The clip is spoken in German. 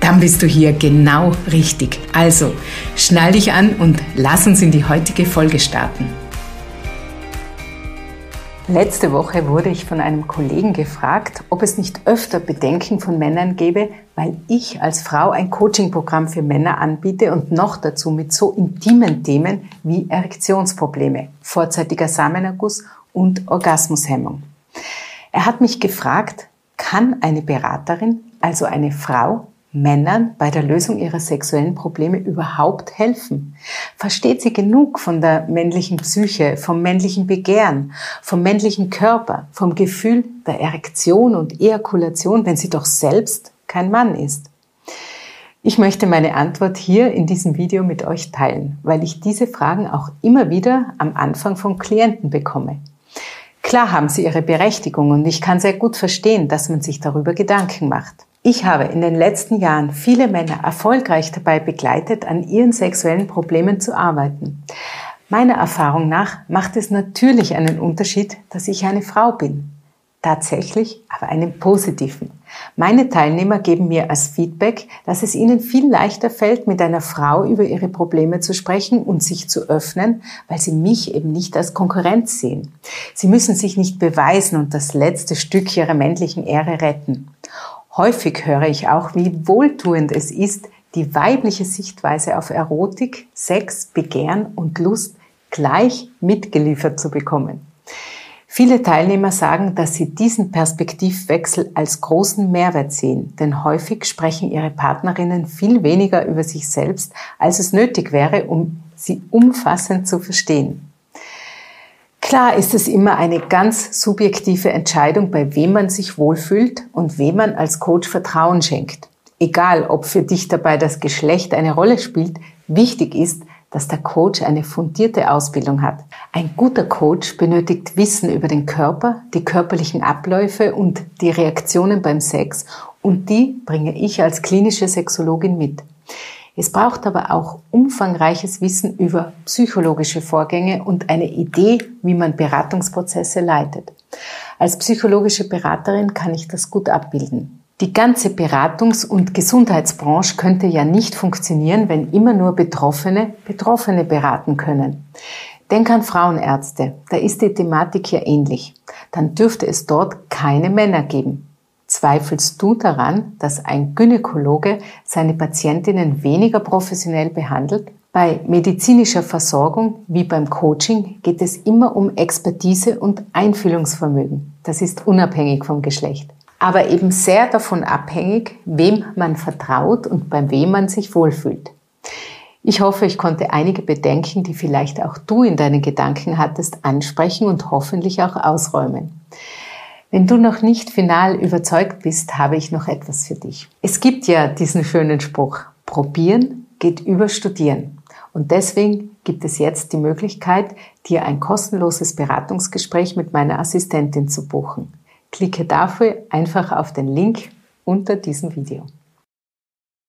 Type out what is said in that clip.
Dann bist du hier genau richtig. Also, schnall dich an und lass uns in die heutige Folge starten. Letzte Woche wurde ich von einem Kollegen gefragt, ob es nicht öfter Bedenken von Männern gäbe, weil ich als Frau ein Coachingprogramm für Männer anbiete und noch dazu mit so intimen Themen wie Erektionsprobleme, vorzeitiger Samenerguss und Orgasmushemmung. Er hat mich gefragt, kann eine Beraterin, also eine Frau, Männern bei der Lösung ihrer sexuellen Probleme überhaupt helfen? Versteht sie genug von der männlichen Psyche, vom männlichen Begehren, vom männlichen Körper, vom Gefühl der Erektion und Ejakulation, wenn sie doch selbst kein Mann ist? Ich möchte meine Antwort hier in diesem Video mit euch teilen, weil ich diese Fragen auch immer wieder am Anfang von Klienten bekomme. Klar haben sie ihre Berechtigung und ich kann sehr gut verstehen, dass man sich darüber Gedanken macht. Ich habe in den letzten Jahren viele Männer erfolgreich dabei begleitet, an ihren sexuellen Problemen zu arbeiten. Meiner Erfahrung nach macht es natürlich einen Unterschied, dass ich eine Frau bin. Tatsächlich, aber einen positiven. Meine Teilnehmer geben mir als Feedback, dass es ihnen viel leichter fällt, mit einer Frau über ihre Probleme zu sprechen und sich zu öffnen, weil sie mich eben nicht als Konkurrenz sehen. Sie müssen sich nicht beweisen und das letzte Stück ihrer männlichen Ehre retten. Häufig höre ich auch, wie wohltuend es ist, die weibliche Sichtweise auf Erotik, Sex, Begehren und Lust gleich mitgeliefert zu bekommen. Viele Teilnehmer sagen, dass sie diesen Perspektivwechsel als großen Mehrwert sehen, denn häufig sprechen ihre Partnerinnen viel weniger über sich selbst, als es nötig wäre, um sie umfassend zu verstehen. Klar ist es immer eine ganz subjektive Entscheidung, bei wem man sich wohlfühlt und wem man als Coach Vertrauen schenkt. Egal, ob für dich dabei das Geschlecht eine Rolle spielt, wichtig ist, dass der Coach eine fundierte Ausbildung hat. Ein guter Coach benötigt Wissen über den Körper, die körperlichen Abläufe und die Reaktionen beim Sex und die bringe ich als klinische Sexologin mit. Es braucht aber auch umfangreiches Wissen über psychologische Vorgänge und eine Idee, wie man Beratungsprozesse leitet. Als psychologische Beraterin kann ich das gut abbilden. Die ganze Beratungs- und Gesundheitsbranche könnte ja nicht funktionieren, wenn immer nur Betroffene Betroffene beraten können. Denk an Frauenärzte, da ist die Thematik ja ähnlich. Dann dürfte es dort keine Männer geben. Zweifelst du daran, dass ein Gynäkologe seine Patientinnen weniger professionell behandelt? Bei medizinischer Versorgung wie beim Coaching geht es immer um Expertise und Einfühlungsvermögen. Das ist unabhängig vom Geschlecht aber eben sehr davon abhängig, wem man vertraut und bei wem man sich wohlfühlt. Ich hoffe, ich konnte einige Bedenken, die vielleicht auch du in deinen Gedanken hattest, ansprechen und hoffentlich auch ausräumen. Wenn du noch nicht final überzeugt bist, habe ich noch etwas für dich. Es gibt ja diesen schönen Spruch, probieren geht über studieren. Und deswegen gibt es jetzt die Möglichkeit, dir ein kostenloses Beratungsgespräch mit meiner Assistentin zu buchen. Klicke dafür einfach auf den Link unter diesem Video.